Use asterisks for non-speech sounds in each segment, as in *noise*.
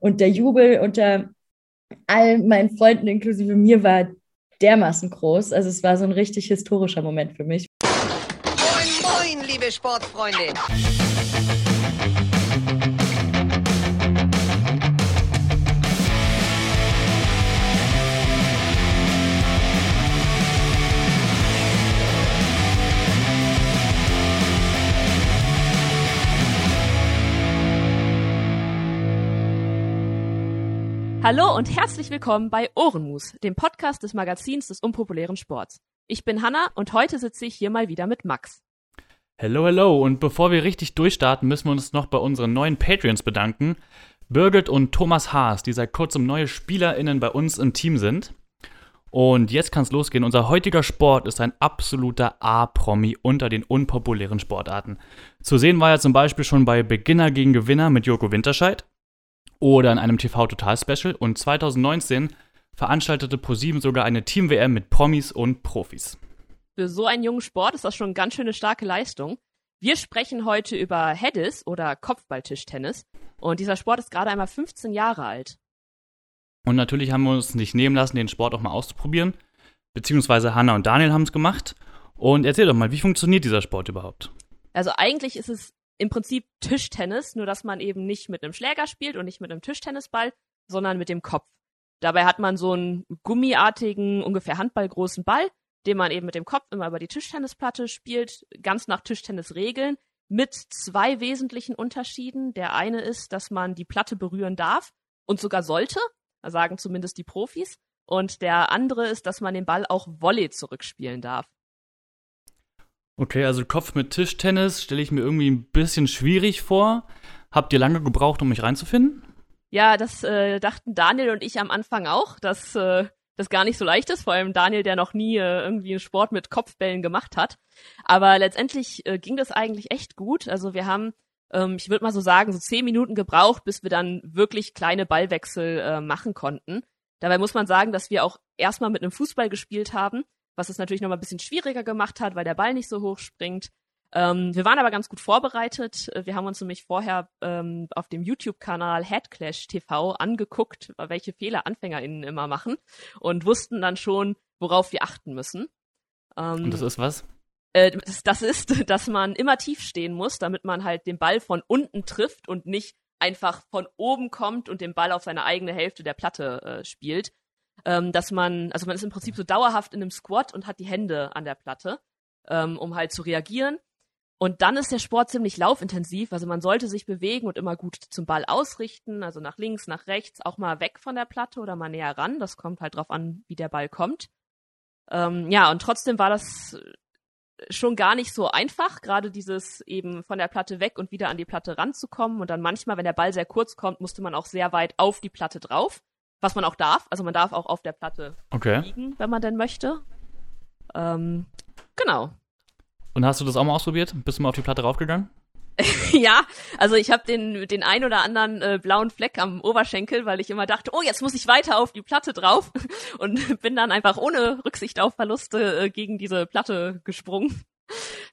Und der Jubel unter all meinen Freunden inklusive mir war dermaßen groß. Also es war so ein richtig historischer Moment für mich. Moin, moin, liebe Sportfreunde. Hallo und herzlich willkommen bei Ohrenmus, dem Podcast des Magazins des unpopulären Sports. Ich bin Hanna und heute sitze ich hier mal wieder mit Max. Hello, hello. Und bevor wir richtig durchstarten, müssen wir uns noch bei unseren neuen Patreons bedanken. Birgit und Thomas Haas, die seit kurzem neue SpielerInnen bei uns im Team sind. Und jetzt kann es losgehen. Unser heutiger Sport ist ein absoluter A-Promi unter den unpopulären Sportarten. Zu sehen war er zum Beispiel schon bei Beginner gegen Gewinner mit Joko Winterscheid oder in einem TV-Total-Special. Und 2019 veranstaltete ProSieben sogar eine Team-WM mit Promis und Profis. Für so einen jungen Sport ist das schon ganz schön eine starke Leistung. Wir sprechen heute über Headis oder Kopfballtischtennis. Und dieser Sport ist gerade einmal 15 Jahre alt. Und natürlich haben wir uns nicht nehmen lassen, den Sport auch mal auszuprobieren. Beziehungsweise Hanna und Daniel haben es gemacht. Und erzähl doch mal, wie funktioniert dieser Sport überhaupt? Also eigentlich ist es im Prinzip Tischtennis, nur dass man eben nicht mit einem Schläger spielt und nicht mit einem Tischtennisball, sondern mit dem Kopf. Dabei hat man so einen gummiartigen, ungefähr handballgroßen Ball, den man eben mit dem Kopf immer über die Tischtennisplatte spielt, ganz nach Tischtennisregeln, mit zwei wesentlichen Unterschieden. Der eine ist, dass man die Platte berühren darf und sogar sollte, sagen zumindest die Profis. Und der andere ist, dass man den Ball auch Volley zurückspielen darf. Okay, also Kopf mit Tischtennis stelle ich mir irgendwie ein bisschen schwierig vor. Habt ihr lange gebraucht, um mich reinzufinden? Ja, das äh, dachten Daniel und ich am Anfang auch, dass äh, das gar nicht so leicht ist. Vor allem Daniel, der noch nie äh, irgendwie einen Sport mit Kopfbällen gemacht hat. Aber letztendlich äh, ging das eigentlich echt gut. Also wir haben, ähm, ich würde mal so sagen, so zehn Minuten gebraucht, bis wir dann wirklich kleine Ballwechsel äh, machen konnten. Dabei muss man sagen, dass wir auch erstmal mit einem Fußball gespielt haben was es natürlich noch mal ein bisschen schwieriger gemacht hat, weil der Ball nicht so hoch springt. Ähm, wir waren aber ganz gut vorbereitet. Wir haben uns nämlich vorher ähm, auf dem YouTube-Kanal Headclash TV angeguckt, welche Fehler AnfängerInnen immer machen und wussten dann schon, worauf wir achten müssen. Ähm, und das ist was? Äh, das, das ist, *laughs* dass man immer tief stehen muss, damit man halt den Ball von unten trifft und nicht einfach von oben kommt und den Ball auf seine eigene Hälfte der Platte äh, spielt ähm, dass man, also man ist im Prinzip so dauerhaft in einem Squat und hat die Hände an der Platte, ähm, um halt zu reagieren. Und dann ist der Sport ziemlich laufintensiv, also man sollte sich bewegen und immer gut zum Ball ausrichten, also nach links, nach rechts, auch mal weg von der Platte oder mal näher ran. Das kommt halt drauf an, wie der Ball kommt. Ähm, ja, und trotzdem war das schon gar nicht so einfach, gerade dieses eben von der Platte weg und wieder an die Platte ranzukommen. Und dann manchmal, wenn der Ball sehr kurz kommt, musste man auch sehr weit auf die Platte drauf was man auch darf. Also man darf auch auf der Platte okay. liegen, wenn man denn möchte. Ähm, genau. Und hast du das auch mal ausprobiert? Bist du mal auf die Platte raufgegangen? *laughs* ja, also ich habe den den ein oder anderen äh, blauen Fleck am Oberschenkel, weil ich immer dachte, oh, jetzt muss ich weiter auf die Platte drauf *laughs* und bin dann einfach ohne Rücksicht auf Verluste äh, gegen diese Platte gesprungen.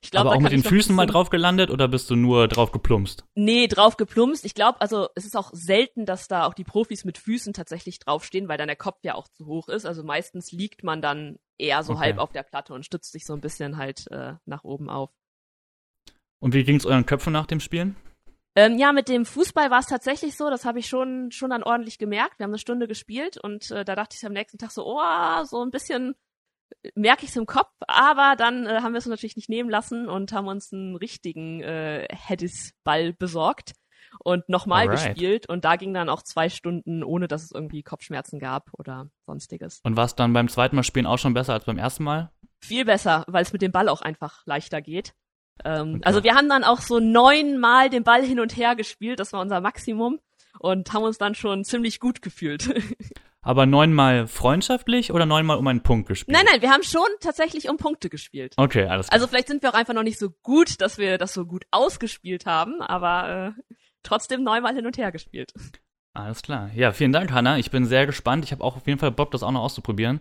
Ich glaub, Aber auch mit den Füßen mal drauf gelandet oder bist du nur drauf geplumpst? Nee, drauf geplumpst. Ich glaube, also es ist auch selten, dass da auch die Profis mit Füßen tatsächlich draufstehen, weil dann der Kopf ja auch zu hoch ist. Also meistens liegt man dann eher so okay. halb auf der Platte und stützt sich so ein bisschen halt äh, nach oben auf. Und wie ging es euren Köpfen nach dem Spielen? Ähm, ja, mit dem Fußball war es tatsächlich so, das habe ich schon schon dann ordentlich gemerkt. Wir haben eine Stunde gespielt und äh, da dachte ich am nächsten Tag so, oh, so ein bisschen merke ich es im Kopf, aber dann äh, haben wir es natürlich nicht nehmen lassen und haben uns einen richtigen äh, Headis-Ball besorgt und nochmal gespielt und da ging dann auch zwei Stunden, ohne dass es irgendwie Kopfschmerzen gab oder sonstiges. Und war es dann beim zweiten Mal spielen auch schon besser als beim ersten Mal? Viel besser, weil es mit dem Ball auch einfach leichter geht. Ähm, okay. Also wir haben dann auch so neunmal den Ball hin und her gespielt, das war unser Maximum und haben uns dann schon ziemlich gut gefühlt. *laughs* Aber neunmal freundschaftlich oder neunmal um einen Punkt gespielt? Nein, nein, wir haben schon tatsächlich um Punkte gespielt. Okay, alles klar. Also vielleicht sind wir auch einfach noch nicht so gut, dass wir das so gut ausgespielt haben, aber äh, trotzdem neunmal hin und her gespielt. Alles klar. Ja, vielen Dank, Hanna. Ich bin sehr gespannt. Ich habe auch auf jeden Fall Bock, das auch noch auszuprobieren.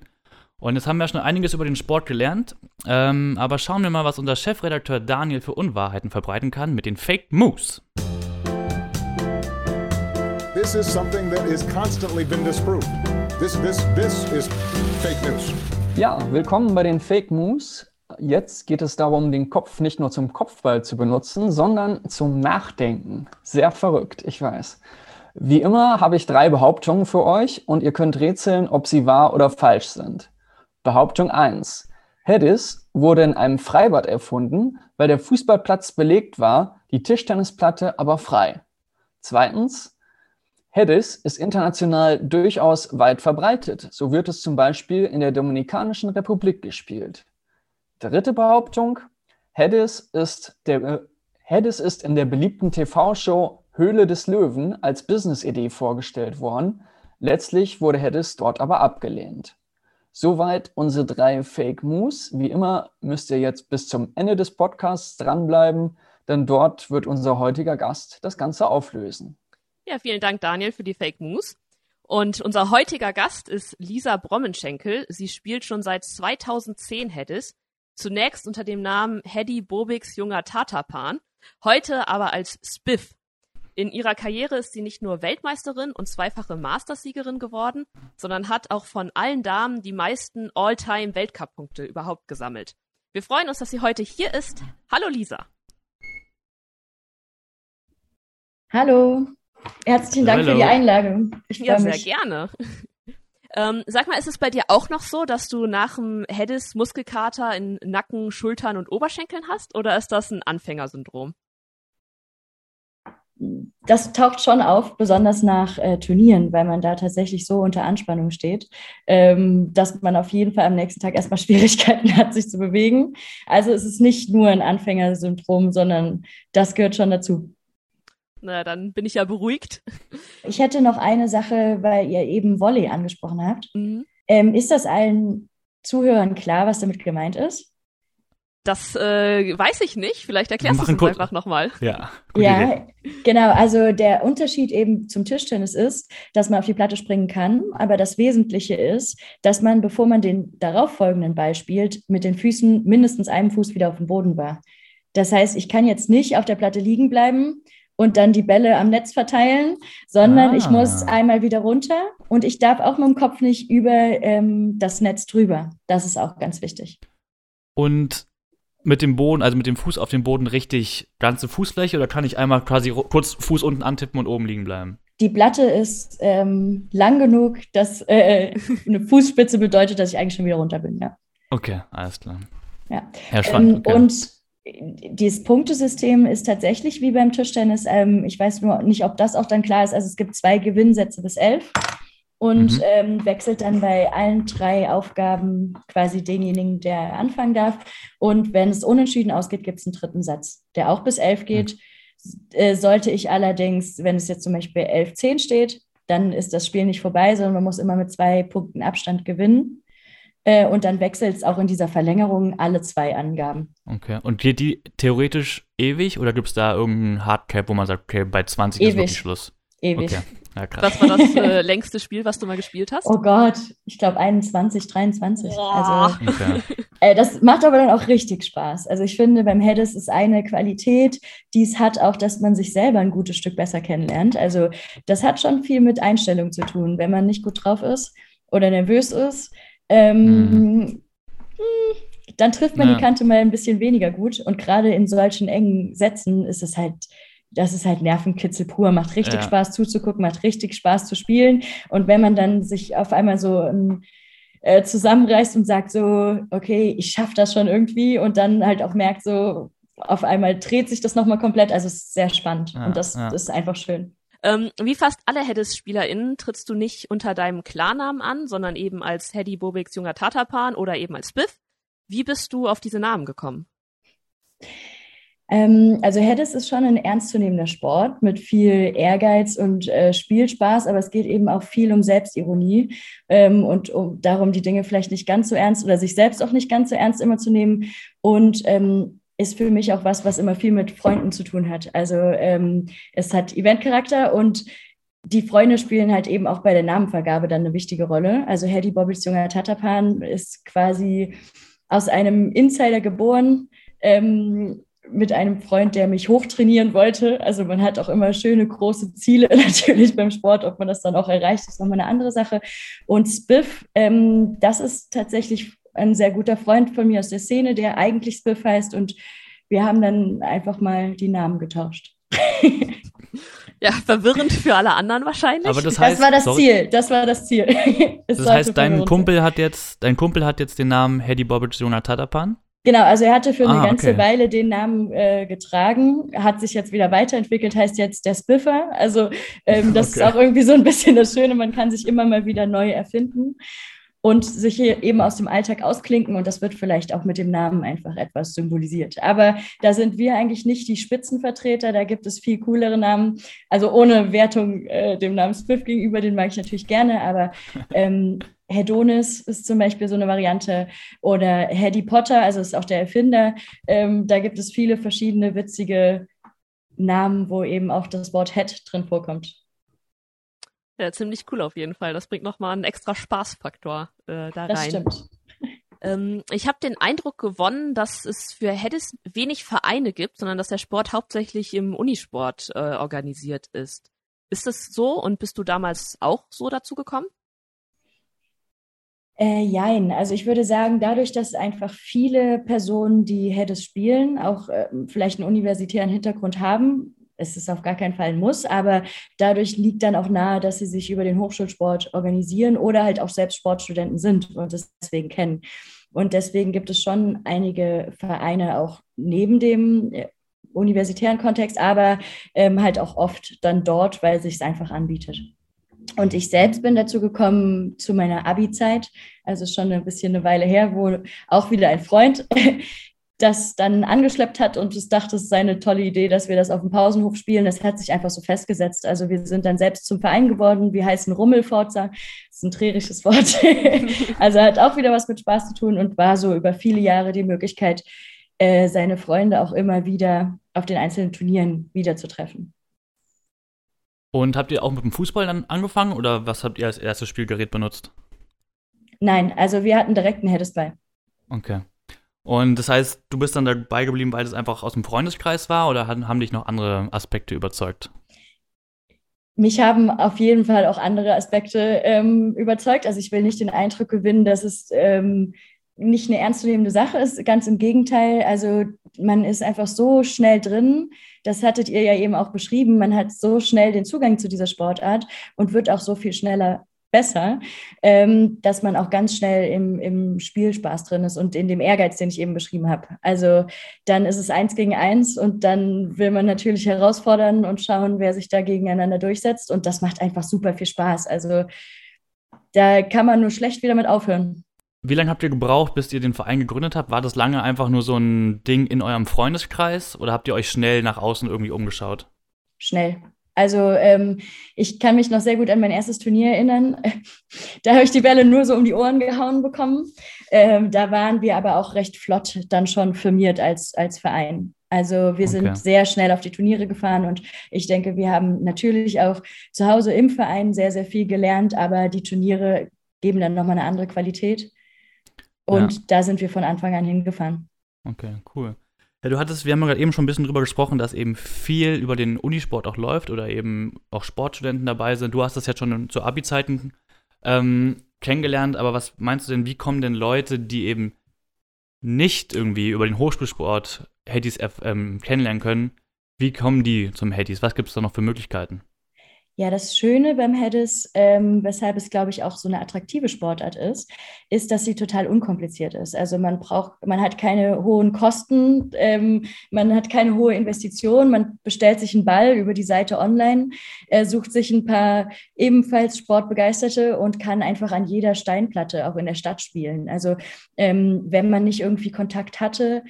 Und jetzt haben wir schon einiges über den Sport gelernt. Ähm, aber schauen wir mal, was unser Chefredakteur Daniel für Unwahrheiten verbreiten kann mit den Fake Moves. This is something that is constantly been disproved. This, this, this is fake news. Ja, willkommen bei den Fake Moves. Jetzt geht es darum, den Kopf nicht nur zum Kopfball zu benutzen, sondern zum Nachdenken. Sehr verrückt, ich weiß. Wie immer habe ich drei Behauptungen für euch und ihr könnt rätseln, ob sie wahr oder falsch sind. Behauptung 1. Hedis wurde in einem Freibad erfunden, weil der Fußballplatz belegt war, die Tischtennisplatte aber frei. Zweitens. Hedis ist international durchaus weit verbreitet. So wird es zum Beispiel in der Dominikanischen Republik gespielt. Dritte Behauptung. Hedis ist, der, Hedis ist in der beliebten TV-Show Höhle des Löwen als Business-Idee vorgestellt worden. Letztlich wurde Hedis dort aber abgelehnt. Soweit unsere drei Fake Moves. Wie immer müsst ihr jetzt bis zum Ende des Podcasts dranbleiben, denn dort wird unser heutiger Gast das Ganze auflösen. Ja, vielen Dank, Daniel, für die Fake Moves. Und unser heutiger Gast ist Lisa Brommenschenkel. Sie spielt schon seit 2010 Hedis. Zunächst unter dem Namen Hedy Bobiks junger Tatapan, heute aber als Spiff in ihrer Karriere ist sie nicht nur Weltmeisterin und zweifache Mastersiegerin geworden, sondern hat auch von allen Damen die meisten All-Time-Weltcup-Punkte überhaupt gesammelt. Wir freuen uns, dass sie heute hier ist. Hallo Lisa. Hallo. Herzlichen Dank Hallo. für die Einladung. Ich Ja, sehr mich. gerne. *laughs* Ähm, sag mal, ist es bei dir auch noch so, dass du nach dem Hedis Muskelkater in Nacken, Schultern und Oberschenkeln hast? Oder ist das ein Anfängersyndrom? Das taucht schon auf, besonders nach äh, Turnieren, weil man da tatsächlich so unter Anspannung steht, ähm, dass man auf jeden Fall am nächsten Tag erstmal *laughs* Schwierigkeiten hat, sich zu bewegen. Also es ist nicht nur ein Anfängersyndrom, sondern das gehört schon dazu. Na, dann bin ich ja beruhigt. Ich hätte noch eine Sache, weil ihr eben Volley angesprochen habt. Mhm. Ähm, ist das allen Zuhörern klar, was damit gemeint ist? Das äh, weiß ich nicht. Vielleicht erklärst du es kurz- einfach nochmal. Ja, gute ja, Idee. genau. Also der Unterschied eben zum Tischtennis ist, dass man auf die Platte springen kann, aber das Wesentliche ist, dass man, bevor man den darauffolgenden Ball spielt, mit den Füßen mindestens einem Fuß wieder auf dem Boden war. Das heißt, ich kann jetzt nicht auf der Platte liegen bleiben und dann die Bälle am Netz verteilen, sondern Ah. ich muss einmal wieder runter und ich darf auch mit dem Kopf nicht über ähm, das Netz drüber. Das ist auch ganz wichtig. Und mit dem Boden, also mit dem Fuß auf dem Boden richtig ganze Fußfläche oder kann ich einmal quasi kurz Fuß unten antippen und oben liegen bleiben? Die Platte ist ähm, lang genug, dass äh, *laughs* eine Fußspitze bedeutet, dass ich eigentlich schon wieder runter bin. Ja. Okay, alles klar. Ja. Ja, spannend. Ähm, okay. Und dieses Punktesystem ist tatsächlich wie beim Tischtennis. Ähm, ich weiß nur nicht, ob das auch dann klar ist. Also es gibt zwei Gewinnsätze bis elf und Mhm. ähm, wechselt dann bei allen drei Aufgaben quasi denjenigen, der anfangen darf. Und wenn es unentschieden ausgeht, gibt es einen dritten Satz, der auch bis elf geht. Äh, sollte ich allerdings, wenn es jetzt zum Beispiel 11-10 steht, dann ist das Spiel nicht vorbei, sondern man muss immer mit zwei Punkten Abstand gewinnen. Äh, und dann wechselt es auch in dieser Verlängerung alle zwei Angaben. okay. Und geht die theoretisch ewig oder gibt es da irgendeinen Hardcap, wo man sagt, okay, bei 20 ist Ewig. wirklich Schluss? Ewig. Okay. Ja, krass. Was war das äh, *laughs* längste Spiel, was du mal gespielt hast? Oh Gott, ich glaube 21, 23. Also, Okay. äh, das macht aber dann auch richtig Spaß. Also ich finde, beim Hedis ist eine Qualität, die es hat auch, dass man sich selber ein gutes Stück besser kennenlernt. Also das hat schon viel mit Einstellung zu tun. Wenn man nicht gut drauf ist oder nervös ist, ähm, hm, dann trifft man Ja. die Kante mal ein bisschen weniger gut. Und gerade in solchen engen Sätzen ist es halt, das ist halt Nervenkitzel pur, macht richtig Ja. Spaß zuzugucken, macht richtig Spaß zu spielen. Und wenn man dann sich auf einmal so ähm, äh, zusammenreißt und sagt so, okay, ich schaffe das schon irgendwie und dann halt auch merkt so, auf einmal dreht sich das nochmal komplett. Also es ist sehr spannend Ja, und das, ja. das ist einfach schön. Ähm, wie fast alle Hedis-SpielerInnen trittst du nicht unter deinem Klarnamen an, sondern eben als Hedy Bobiks junger Tatapan oder eben als Biff. Wie bist du auf diese Namen gekommen? Ähm, also Hedis ist schon ein ernstzunehmender Sport mit viel Ehrgeiz und äh, Spielspaß, aber es geht eben auch viel um Selbstironie ähm, und um darum, die Dinge vielleicht nicht ganz so ernst oder sich selbst auch nicht ganz so ernst immer zu nehmen. Und ähm, ist für mich auch was, was immer viel mit Freunden zu tun hat. Also ähm, es hat Eventcharakter und die Freunde spielen halt eben auch bei der Namenvergabe dann eine wichtige Rolle. Also Hedy Bobbys junger Tatapan ist quasi aus einem Insider geboren. Ähm, mit einem Freund, der mich hochtrainieren wollte. Also man hat auch immer schöne große Ziele *laughs* natürlich beim Sport. Ob man das dann auch erreicht, ist nochmal eine andere Sache. Und Spiff, ähm, das ist tatsächlich ein sehr guter Freund von mir aus der Szene, der eigentlich Spiff heißt. Und wir haben dann einfach mal die Namen getauscht. *laughs* Ja, verwirrend für alle anderen wahrscheinlich. Aber das heißt, das war das sorry. Ziel. Das war das Ziel. *laughs* Es Das heißt, dein Kumpel hat jetzt, dein Kumpel hat jetzt den Namen Hedy Bobic Jonathan Genau, also er hatte für eine Ah, ganze okay. Weile den Namen äh, getragen, hat sich jetzt wieder weiterentwickelt, heißt jetzt der Spiffer. Also ähm, das *laughs* Okay. ist auch irgendwie so ein bisschen das Schöne, man kann sich immer mal wieder neu erfinden und sich hier eben aus dem Alltag ausklinken und das wird vielleicht auch mit dem Namen einfach etwas symbolisiert. Aber da sind wir eigentlich nicht die Spitzenvertreter, da gibt es viel coolere Namen. Also ohne Wertung äh, dem Namen Spiff gegenüber, den mag ich natürlich gerne, aber *laughs* ähm, Hedonis ist zum Beispiel so eine Variante oder Harry Potter, also ist auch der Erfinder. Ähm, da gibt es viele verschiedene witzige Namen, wo eben auch das Wort Head drin vorkommt. Ja, ziemlich cool auf jeden Fall. Das bringt nochmal einen extra Spaßfaktor äh, da Das rein. stimmt. Ähm, ich habe den Eindruck gewonnen, dass es für Hedis wenig Vereine gibt, sondern dass der Sport hauptsächlich im Unisport äh, organisiert ist. Ist das so und bist du damals auch so dazu gekommen? Äh, jein, also ich würde sagen, dadurch, dass einfach viele Personen, die Heddes spielen, auch äh, vielleicht einen universitären Hintergrund haben, es ist auf gar keinen Fall ein Muss, aber dadurch liegt dann auch nahe, dass sie sich über den Hochschulsport organisieren oder halt auch selbst Sportstudenten sind und das deswegen kennen. Und deswegen gibt es schon einige Vereine auch neben dem äh, universitären Kontext, aber ähm, halt auch oft dann dort, weil es sich einfach anbietet. Und ich selbst bin dazu gekommen zu meiner Abi-Zeit, also schon ein bisschen eine Weile her, wo auch wieder ein Freund *laughs* das dann angeschleppt hat und es dachte, es sei eine tolle Idee, dass wir das auf dem Pausenhof spielen. Das hat sich einfach so festgesetzt. Also wir sind dann selbst zum Verein geworden. Wir heißen Rummelforza. Das ist ein trärisches Wort. *laughs* also hat auch wieder was mit Spaß zu tun und war so über viele Jahre die Möglichkeit, äh, seine Freunde auch immer wieder auf den einzelnen Turnieren wiederzutreffen. Und habt ihr auch mit dem Fußball dann angefangen oder was habt ihr als erstes Spielgerät benutzt? Nein, also wir hatten direkt ein Heades bei. Okay. Und das heißt, du bist dann dabei geblieben, weil das einfach aus dem Freundeskreis war oder haben haben dich noch andere Aspekte überzeugt? Mich haben auf jeden Fall auch andere Aspekte ähm, überzeugt. Also ich will nicht den Eindruck gewinnen, dass es ähm, nicht eine ernstzunehmende Sache ist. Ganz im Gegenteil. Also man ist einfach so schnell drin. Das hattet ihr ja eben auch beschrieben. Man hat so schnell den Zugang zu dieser Sportart und wird auch so viel schneller besser, ähm, dass man auch ganz schnell im, im Spielspaß drin ist und in dem Ehrgeiz, den ich eben beschrieben habe. Also dann ist es eins gegen eins und dann will man natürlich herausfordern und schauen, wer sich da gegeneinander durchsetzt. Und das macht einfach super viel Spaß. Also da kann man nur schlecht wieder mit aufhören. Wie lange habt ihr gebraucht, bis ihr den Verein gegründet habt? War das lange einfach nur so ein Ding in eurem Freundeskreis oder habt ihr euch schnell nach außen irgendwie umgeschaut? Schnell. Also ähm, ich kann mich noch sehr gut an mein erstes Turnier erinnern. *laughs* da habe ich die Bälle nur so um die Ohren gehauen bekommen. Ähm, da waren wir aber auch recht flott dann schon firmiert als, als Verein. Also wir Okay. sind sehr schnell auf die Turniere gefahren und ich denke, wir haben natürlich auch zu Hause im Verein sehr, sehr viel gelernt, aber die Turniere geben dann nochmal eine andere Qualität. Und Ja. da sind wir von Anfang an hingefahren. Okay, cool. Ja, du hattest, wir haben ja gerade eben schon ein bisschen drüber gesprochen, dass eben viel über den Unisport auch läuft oder eben auch Sportstudenten dabei sind. Du hast das jetzt schon zu Abi-Zeiten ähm, kennengelernt, aber was meinst du denn, wie kommen denn Leute, die eben nicht irgendwie über den Hochschulsport Headies ähm, kennenlernen können, wie kommen die zum Headies? Was gibt es da noch für Möglichkeiten? Ja, das Schöne beim Hedis, ähm, weshalb es, glaube ich, auch so eine attraktive Sportart ist, ist, dass sie total unkompliziert ist. Also man braucht, man hat keine hohen Kosten, ähm, man hat keine hohe Investition, man bestellt sich einen Ball über die Seite online, äh, sucht sich ein paar ebenfalls Sportbegeisterte und kann einfach an jeder Steinplatte auch in der Stadt spielen. Also ähm, wenn man nicht irgendwie Kontakt hatte,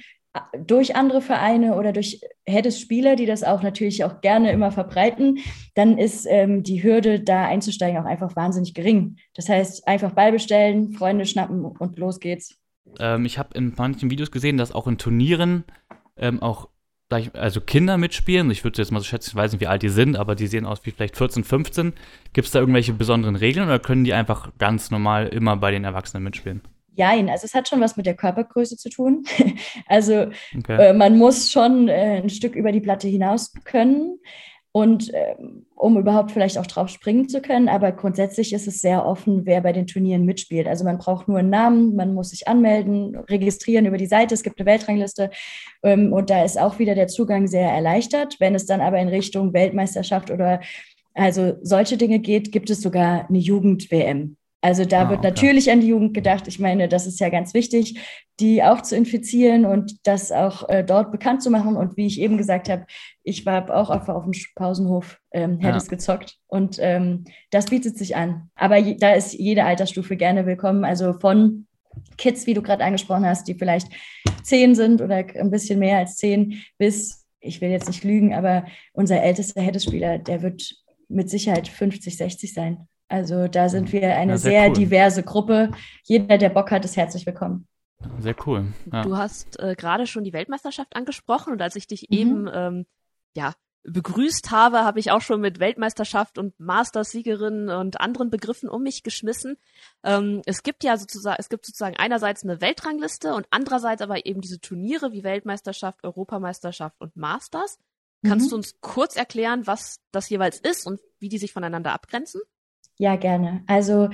durch andere Vereine oder durch Heddes-Spieler, die das auch natürlich auch gerne immer verbreiten, dann ist ähm, die Hürde, da einzusteigen, auch einfach wahnsinnig gering. Das heißt, einfach Ball bestellen, Freunde schnappen und los geht's. Ähm, ich habe in manchen Videos gesehen, dass auch in Turnieren ähm, auch also Kinder mitspielen. Ich würde jetzt mal so schätzen, ich weiß nicht, wie alt die sind, aber die sehen aus wie vielleicht 14, 15. Gibt es da irgendwelche besonderen Regeln oder können die einfach ganz normal immer bei den Erwachsenen mitspielen? Jein, also es hat schon was mit der Körpergröße zu tun. *laughs* also Okay. äh, man muss schon äh, ein Stück über die Platte hinaus können und ähm, um überhaupt vielleicht auch drauf springen zu können. Aber grundsätzlich ist es sehr offen, wer bei den Turnieren mitspielt. Also man braucht nur einen Namen, man muss sich anmelden, registrieren über die Seite. Es gibt eine Weltrangliste ähm, und da ist auch wieder der Zugang sehr erleichtert. Wenn es dann aber in Richtung Weltmeisterschaft oder also solche Dinge geht, gibt es sogar eine Jugend-WM. Also da Ah, wird okay. natürlich an die Jugend gedacht. Ich meine, das ist ja ganz wichtig, die auch zu infizieren und das auch äh, dort bekannt zu machen. Und wie ich eben gesagt habe, ich war auch einfach auf dem Pausenhof, ähm, hätte Ja. es gezockt. Und ähm, das bietet sich an. Aber je, da ist jede Altersstufe gerne willkommen. Also von Kids, wie du gerade angesprochen hast, die vielleicht zehn sind oder ein bisschen mehr als zehn, bis, ich will jetzt nicht lügen, aber unser ältester Headespieler, der wird mit Sicherheit 50, 60 sein. Also da sind wir eine Ja, sehr sehr cool. diverse Gruppe. Jeder, der Bock hat, ist herzlich willkommen. Sehr cool. Ja. Du hast äh, gerade schon die Weltmeisterschaft angesprochen und als ich dich Mhm. eben ähm, ja begrüßt habe, habe ich auch schon mit Weltmeisterschaft und Masters-Siegerin und anderen Begriffen um mich geschmissen. Ähm, es gibt ja sozusagen, es gibt sozusagen einerseits eine Weltrangliste und andererseits aber eben diese Turniere wie Weltmeisterschaft, Europameisterschaft und Masters. Kannst Mhm. du uns kurz erklären, was das jeweils ist und wie die sich voneinander abgrenzen? Ja, gerne. Also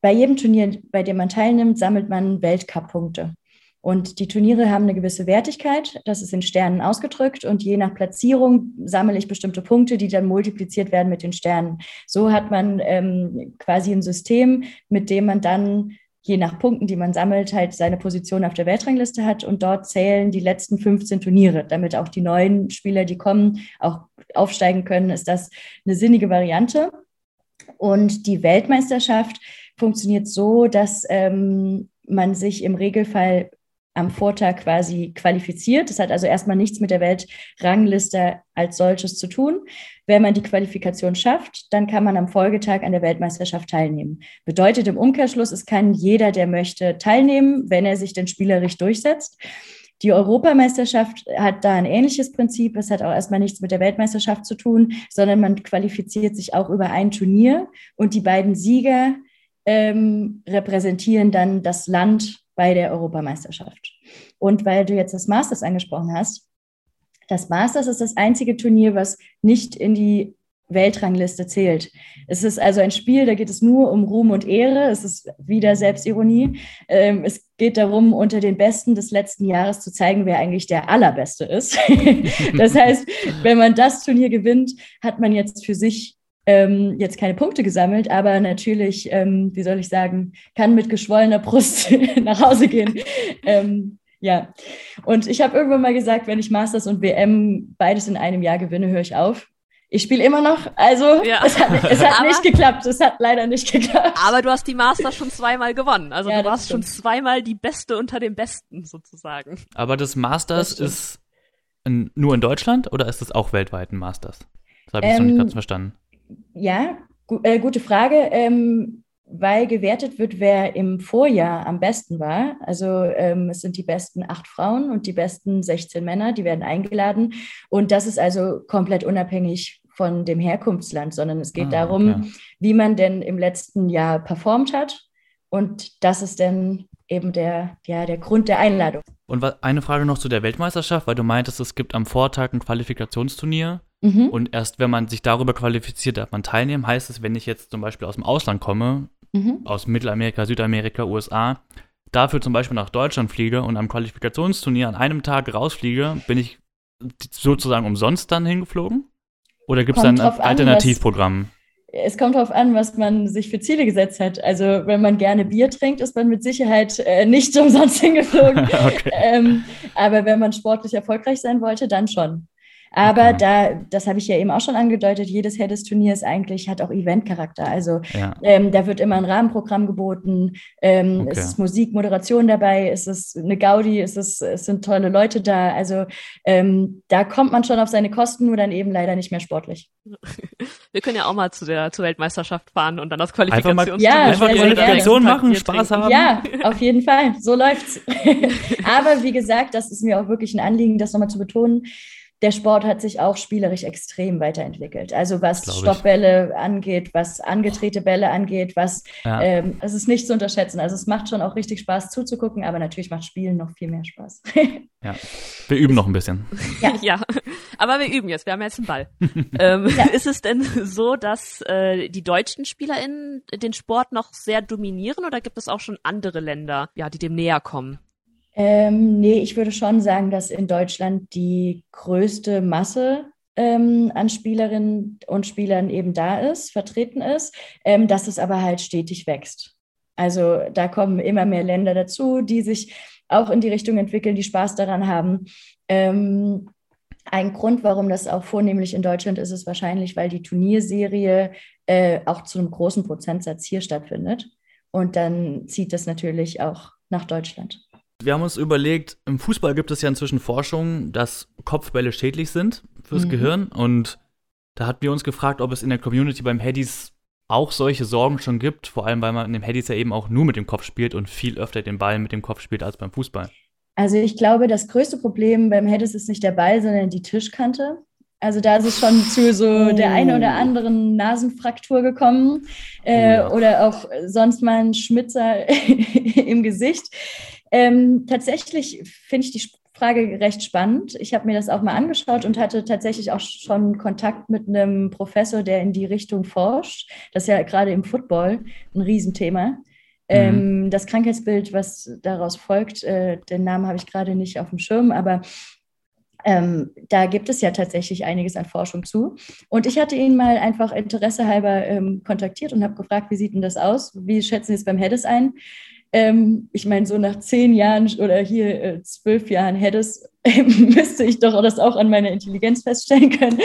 bei jedem Turnier, bei dem man teilnimmt, sammelt man Weltcup-Punkte. Und die Turniere haben eine gewisse Wertigkeit, das ist in Sternen ausgedrückt und je nach Platzierung sammle ich bestimmte Punkte, die dann multipliziert werden mit den Sternen. So hat man ähm, quasi ein System, mit dem man dann je nach Punkten, die man sammelt, halt seine Position auf der Weltrangliste hat und dort zählen die letzten 15 Turniere, damit auch die neuen Spieler, die kommen, auch aufsteigen können, ist das eine sinnige Variante. Und die Weltmeisterschaft funktioniert so, dass ähm, man sich im Regelfall am Vortag quasi qualifiziert. Das hat also erstmal nichts mit der Weltrangliste als solches zu tun. Wenn man die Qualifikation schafft, dann kann man am Folgetag an der Weltmeisterschaft teilnehmen. Bedeutet im Umkehrschluss, es kann jeder, der möchte, teilnehmen, wenn er sich denn spielerisch durchsetzt. Die Europameisterschaft hat da ein ähnliches Prinzip. Es hat auch erstmal nichts mit der Weltmeisterschaft zu tun, sondern man qualifiziert sich auch über ein Turnier und die beiden Sieger ähm, repräsentieren dann das Land bei der Europameisterschaft. Und weil du jetzt das Masters angesprochen hast, das Masters ist das einzige Turnier, was nicht in die Weltrangliste zählt. Es ist also ein Spiel, da geht es nur um Ruhm und Ehre. Es ist wieder Selbstironie. Ähm, es geht darum, unter den Besten des letzten Jahres zu zeigen, wer eigentlich der Allerbeste ist. *laughs* das heißt, wenn man das Turnier gewinnt, hat man jetzt für sich ähm, jetzt keine Punkte gesammelt, aber natürlich, ähm, wie soll ich sagen, kann mit geschwollener Brust *laughs* nach Hause gehen. Ähm, ja, und ich habe irgendwann mal gesagt, wenn ich Masters und WM beides in einem Jahr gewinne, höre ich auf. Ich spiele immer noch, also Ja. es hat, es hat Aber- nicht geklappt. Es hat leider nicht geklappt. Aber du hast die Masters schon zweimal gewonnen. Also Ja, du warst schon zweimal die Beste unter den Besten sozusagen. Aber das Masters Das ist in, nur in Deutschland oder ist es auch weltweit ein Masters? Das habe ich jetzt noch nicht Ähm, ganz verstanden. Ja, gu äh, gute Frage, ähm, weil gewertet wird, wer im Vorjahr am besten war. Also ähm, es sind die besten acht Frauen und die besten 16 Männer, die werden eingeladen. Und das ist also komplett unabhängig von dem Herkunftsland, sondern es geht Ah, darum, okay. wie man denn im letzten Jahr performt hat. Und das ist dann eben der, ja, der Grund der Einladung. Und eine Frage noch zu der Weltmeisterschaft, weil du meintest, es gibt am Vortag ein Qualifikationsturnier Mhm. und erst wenn man sich darüber qualifiziert, darf man teilnehmen. Heißt es, wenn ich jetzt zum Beispiel aus dem Ausland komme, Mhm. aus Mittelamerika, Südamerika, USA, dafür zum Beispiel nach Deutschland fliege und am Qualifikationsturnier an einem Tag rausfliege, bin ich sozusagen umsonst dann hingeflogen? Oder gibt es dann Alternativprogramm? Es kommt darauf an, was man sich für Ziele gesetzt hat. Also wenn man gerne Bier trinkt, ist man mit Sicherheit äh, nicht *laughs* umsonst hingeflogen. *laughs* okay. ähm, aber wenn man sportlich erfolgreich sein wollte, dann schon. Aber Okay. da, das habe ich ja eben auch schon angedeutet, jedes Head des Turniers eigentlich hat auch Eventcharakter. Also Ja. ähm, da wird immer ein Rahmenprogramm geboten, ähm, Okay. es ist Musik, Moderation dabei, es ist eine Gaudi, es, ist, es sind tolle Leute da. Also ähm, da kommt man schon auf seine Kosten, nur dann eben leider nicht mehr sportlich. *laughs* Wir können ja auch mal zu der zur Weltmeisterschaft fahren und dann das Einfach mal- Qualifikationsturnier Ja, Einfach Qualifikation machen, Spaß trinken. haben. Ja, auf jeden Fall. So läuft's. *laughs* Aber wie gesagt, das ist mir auch wirklich ein Anliegen, das nochmal zu betonen. Der Sport hat sich auch spielerisch extrem weiterentwickelt. Also was Glaub ich. Stoppbälle angeht, was angedrehte Bälle angeht, was Ja. ähm, es ist nicht zu unterschätzen. Also es macht schon auch richtig Spaß zuzugucken, aber natürlich macht Spielen noch viel mehr Spaß. *laughs* Ja. Wir üben noch ein bisschen. Ja. *laughs* Ja, aber wir üben jetzt, wir haben jetzt einen Ball. *laughs* ähm, Ist es denn so, dass äh, die deutschen SpielerInnen den Sport noch sehr dominieren oder gibt es auch schon andere Länder, ja, die dem näher kommen? Ähm, nee, ich würde schon sagen, dass in Deutschland die größte Masse ähm, an Spielerinnen und Spielern eben da ist, vertreten ist, ähm, dass es aber halt stetig wächst. Also da kommen immer mehr Länder dazu, die sich auch in die Richtung entwickeln, die Spaß daran haben. Ähm, ein Grund, warum das auch vornehmlich in Deutschland ist, ist wahrscheinlich, weil die Turnierserie äh, auch zu einem großen Prozentsatz hier stattfindet. Und dann zieht das natürlich auch nach Deutschland. Wir haben uns überlegt, im Fußball gibt es ja inzwischen Forschung, dass Kopfbälle schädlich sind fürs Mhm. Gehirn. Und da hatten wir uns gefragt, ob es in der Community beim Headies auch solche Sorgen schon gibt. Vor allem, weil man in dem Headies ja eben auch nur mit dem Kopf spielt und viel öfter den Ball mit dem Kopf spielt als beim Fußball. Also ich glaube, das größte Problem beim Hedis ist nicht der Ball, sondern die Tischkante. Also da ist es schon zu so der eine oder anderen Nasenfraktur gekommen äh, Ja. oder auch sonst mal ein Schmitzer *laughs* im Gesicht. Ähm, tatsächlich finde ich die Frage recht spannend. Ich habe mir das auch mal angeschaut und hatte tatsächlich auch schon Kontakt mit einem Professor, der in die Richtung forscht. Das ist ja gerade im Football ein Riesenthema. Ähm, das Krankheitsbild, was daraus folgt, äh, den Namen habe ich gerade nicht auf dem Schirm, aber ähm, da gibt es ja tatsächlich einiges an Forschung zu. Und ich hatte ihn mal einfach interessehalber ähm, kontaktiert und habe gefragt, wie sieht denn das aus? Wie schätzen Sie es beim Heddes ein? Ähm, ich meine, so nach zehn Jahren oder hier äh, zwölf Jahren Heddes *laughs* müsste ich doch das auch an meiner Intelligenz feststellen können.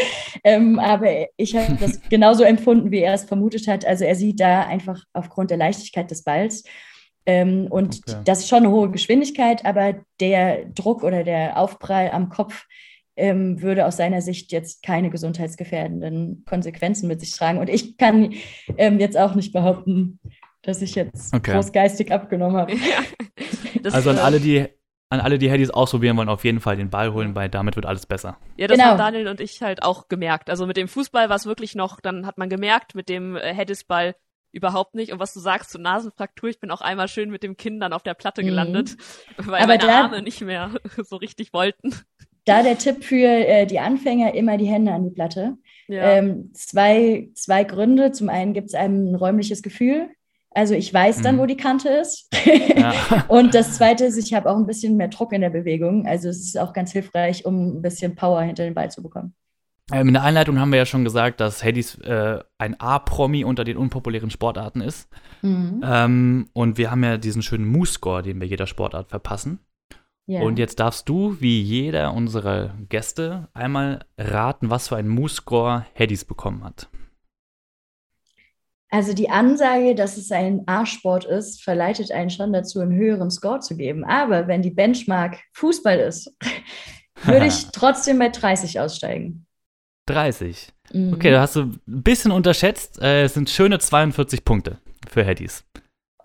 Ähm, aber ich habe das *laughs* genauso empfunden, wie er es vermutet hat. Also er sieht da einfach aufgrund der Leichtigkeit des Balls ähm, und Okay. das ist schon eine hohe Geschwindigkeit, aber der Druck oder der Aufprall am Kopf ähm, würde aus seiner Sicht jetzt keine gesundheitsgefährdenden Konsequenzen mit sich tragen. Und ich kann ähm, jetzt auch nicht behaupten, dass ich jetzt Okay. groß geistig abgenommen habe. *laughs* Das, Also an äh, alle, die an alle, die Headies ausprobieren wollen, auf jeden Fall den Ball holen, weil damit wird alles besser. Ja, das Genau. haben Daniel und ich halt auch gemerkt. Also mit dem Fußball war es wirklich noch, dann hat man gemerkt, mit dem äh, Headisball überhaupt nicht. Und was du sagst zur Nasenfraktur, ich bin auch einmal schön mit dem Kinn dann auf der Platte Mhm. gelandet, *laughs* weil Aber meine da- Arme nicht mehr *laughs* so richtig wollten. Da der Tipp für äh, die Anfänger immer die Hände an die Platte. Ja. Ähm, zwei, zwei Gründe. Zum einen gibt es einem ein räumliches Gefühl. Also ich weiß dann, Mhm. wo die Kante ist. Ja. *laughs* Und das Zweite ist, ich habe auch ein bisschen mehr Druck in der Bewegung. Also es ist auch ganz hilfreich, um ein bisschen Power hinter den Ball zu bekommen. Ähm, in der Einleitung haben wir ja schon gesagt, dass Headies äh, ein A-Promi unter den unpopulären Sportarten ist. Ähm, und wir haben ja diesen schönen Moose-Score, den wir jeder Sportart verpassen. Ja. Und jetzt darfst du, wie jeder unserer Gäste, einmal raten, was für einen Moose-Score Headies bekommen hat. Also die Ansage, dass es ein A-Sport ist, verleitet einen schon dazu, einen höheren Score zu geben. Aber wenn die Benchmark Fußball ist, *laughs* würde ich trotzdem bei 30 aussteigen. 30. Mhm. Okay, da hast du ein bisschen unterschätzt. Äh, es sind schöne 42 Punkte für Headies.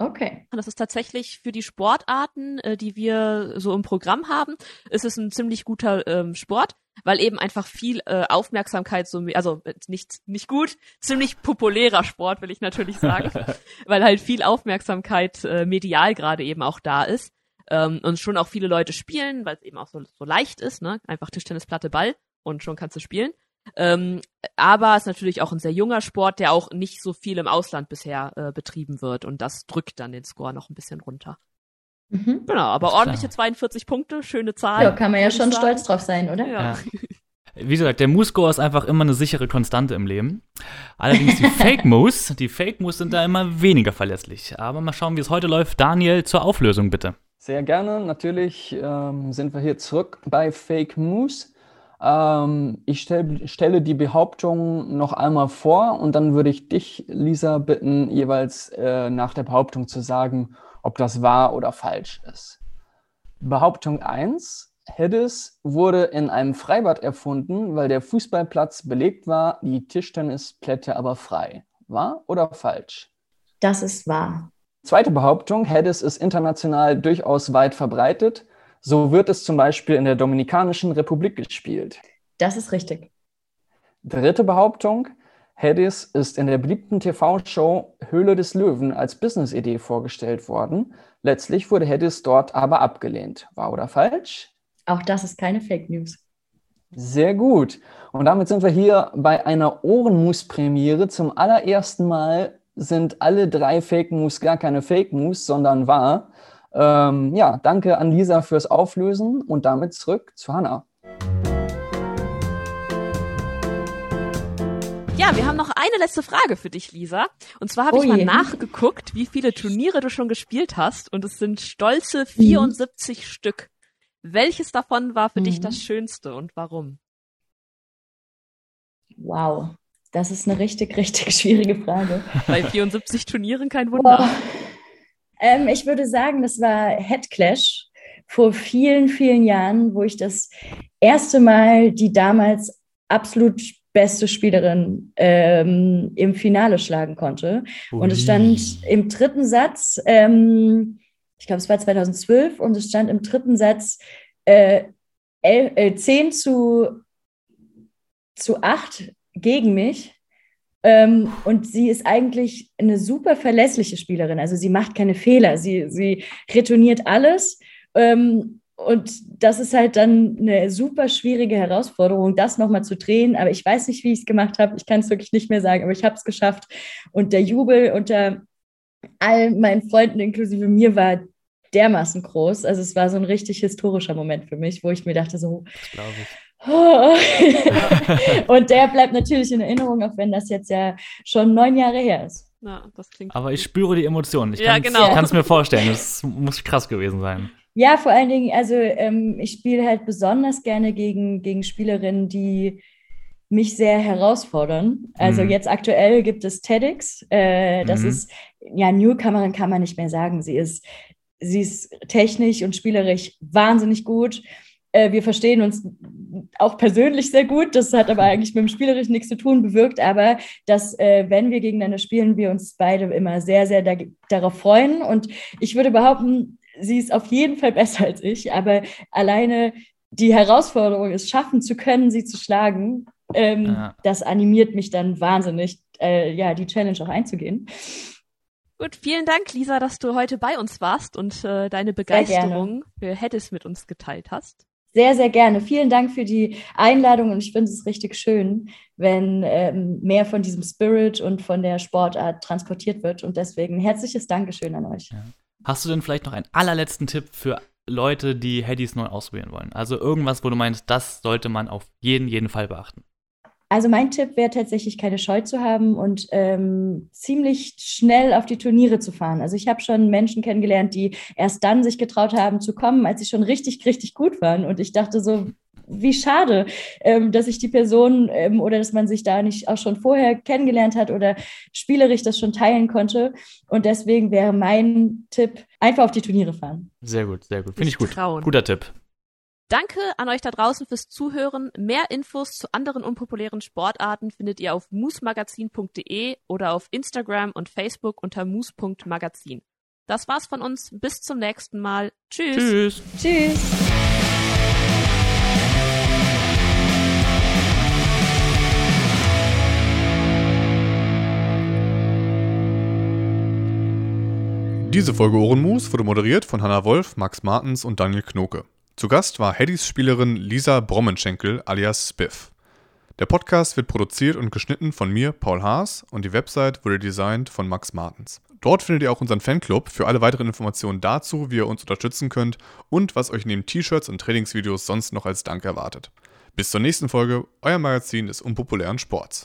Okay. Das ist tatsächlich für die Sportarten, äh, die wir so im Programm haben, ist es ein ziemlich guter ähm, Sport, weil eben einfach viel äh, Aufmerksamkeit so, also äh, nicht nicht gut, ziemlich populärer Sport will ich natürlich sagen, *laughs* weil halt viel Aufmerksamkeit äh, medial gerade eben auch da ist ähm, und schon auch viele Leute spielen, weil es eben auch so, so leicht ist, ne, einfach Tischtennisplatte Ball und schon kannst du spielen. Ähm, aber es ist natürlich auch ein sehr junger Sport, der auch nicht so viel im Ausland bisher äh, betrieben wird und das drückt dann den Score noch ein bisschen runter. Mhm. Genau, aber ordentliche klar. 42 Punkte, schöne Zahl. Ja, kann man ja schon sagen. stolz drauf sein, oder? Ja. Wie gesagt, der Moose-Score ist einfach immer eine sichere Konstante im Leben. Allerdings die *laughs* Fake Moose, die Fake Moose sind da immer weniger verlässlich. Aber mal schauen, wie es heute läuft. Daniel, zur Auflösung bitte. Sehr gerne. Natürlich ähm, sind wir hier zurück bei Fake News. Ähm, ich stell, stelle die Behauptung noch einmal vor und dann würde ich dich, Lisa, bitten, jeweils äh, nach der Behauptung zu sagen, ob das wahr oder falsch ist. Behauptung 1. Heddes wurde in einem Freibad erfunden, weil der Fußballplatz belegt war, die Tischtennisplätte aber frei. Wahr oder falsch? Das ist wahr. Zweite Behauptung, Hedis ist international durchaus weit verbreitet. So wird es zum Beispiel in der Dominikanischen Republik gespielt. Das ist richtig. Dritte Behauptung. Hedis ist in der beliebten TV-Show Höhle des Löwen als Business-Idee vorgestellt worden. Letztlich wurde Hedis dort aber abgelehnt. Wahr oder falsch? Auch das ist keine Fake News. Sehr gut. Und damit sind wir hier bei einer Ohrenmus-Premiere. Zum allerersten Mal sind alle drei Fake News gar keine Fake News, sondern wahr. Ähm, ja, danke an Lisa fürs Auflösen und damit zurück zu Hannah. Ja, wir haben noch eine letzte Frage für dich, Lisa. Und zwar habe Oh ich mal je. nachgeguckt, wie viele Turniere du schon gespielt hast. Und es sind stolze 74 Stück. Welches davon war für dich Mhm. das Schönste und warum? Wow. Das ist eine richtig, *laughs* richtig schwierige Frage. Bei 74 Turnieren kein Wunder. Boah. Ähm, ich würde sagen, das war Head Clash vor vielen, vielen Jahren, wo ich das erste Mal die damals absolut beste Spielerin ähm, im Finale schlagen konnte. Und es stand im dritten Satz, ähm, ich glaube, es war 2012, und es stand im dritten Satz äh, äh, 10 zu, zu 8 gegen mich. Ähm, und sie ist eigentlich eine super verlässliche Spielerin. Also sie macht keine Fehler, sie, sie retourniert alles. Ähm, und das ist halt dann eine super schwierige Herausforderung, das nochmal zu drehen. Aber ich weiß nicht, wie ich es gemacht habe. Ich kann es wirklich nicht mehr sagen, aber ich habe es geschafft. Und der Jubel unter all meinen Freunden, inklusive mir, war dermaßen groß. Also es war so ein richtig historischer Moment für mich, wo ich mir dachte, so. *laughs* und der bleibt natürlich in Erinnerung, auch wenn das jetzt ja schon neun Jahre her ist. Ja, das klingt Aber ich spüre die Emotionen. Ich Ja, genau. kann es mir vorstellen. Das muss krass gewesen sein. Ja, vor allen Dingen, also ähm, ich spiele halt besonders gerne gegen, gegen Spielerinnen, die mich sehr herausfordern. Also Mhm. jetzt aktuell gibt es TEDx. Äh, das Mhm. ist, ja, Newcomerin kann man nicht mehr sagen. Sie ist, sie ist technisch und spielerisch wahnsinnig gut. Äh, wir verstehen uns auch persönlich sehr gut. Das hat aber eigentlich mit dem Spielerischen nichts zu tun, bewirkt aber, dass, äh, wenn wir gegeneinander spielen, wir uns beide immer sehr, sehr da, darauf freuen. Und ich würde behaupten, sie ist auf jeden Fall *laughs* besser als ich, aber alleine die Herausforderung, es schaffen zu können, sie zu schlagen, ähm, Ja. das animiert mich dann wahnsinnig, äh, ja, die Challenge auch einzugehen. Gut, vielen Dank, Lisa, dass du heute bei uns warst und äh, deine. Begeisterung für Hedis mit uns geteilt hast. Sehr, sehr gerne. Vielen Dank für die Einladung und ich finde es richtig schön, wenn ähm, mehr von diesem Spirit und von der Sportart transportiert wird. Und deswegen herzliches Dankeschön an euch. Hast du denn vielleicht noch einen allerletzten Tipp für Leute, die Headies neu ausprobieren wollen? Also irgendwas, wo du meinst, das sollte man auf jeden, jeden Fall beachten. Also mein Tipp wäre tatsächlich, keine Scheu zu haben und ähm, ziemlich schnell auf die Turniere zu fahren. Also ich habe schon Menschen kennengelernt, die erst dann sich getraut haben zu kommen, als sie schon richtig, richtig gut waren. Und ich dachte so, wie schade, ähm, dass ich die Person ähm, oder dass man sich da nicht auch schon vorher kennengelernt hat oder spielerisch das schon teilen konnte. Und deswegen wäre mein Tipp, einfach auf die Turniere fahren. Sehr gut, sehr gut. Finde ich gut. trauen. Guter Tipp. Danke an euch da draußen fürs Zuhören. Mehr Infos zu anderen unpopulären Sportarten findet ihr auf moosmagazin.de oder auf Instagram und Facebook unter moos.magazin. Das war's von uns. Bis zum nächsten Mal. Tschüss. Tschüss. Tschüss! Diese Folge Ohrenmus wurde moderiert von Hanna Wolf, Max Martens und Daniel Knoke. Zu Gast war Heddys Spielerin Lisa Brommenschenkel alias Spiff. Der Podcast wird produziert und geschnitten von mir, Paul Haas, und die Website wurde designt von Max Martens. Dort findet ihr auch unseren Fanclub für alle weiteren Informationen dazu, wie ihr uns unterstützen könnt und was euch neben T-Shirts und Trainingsvideos sonst noch als Dank erwartet. Bis zur nächsten Folge, euer Magazin des unpopulären Sports.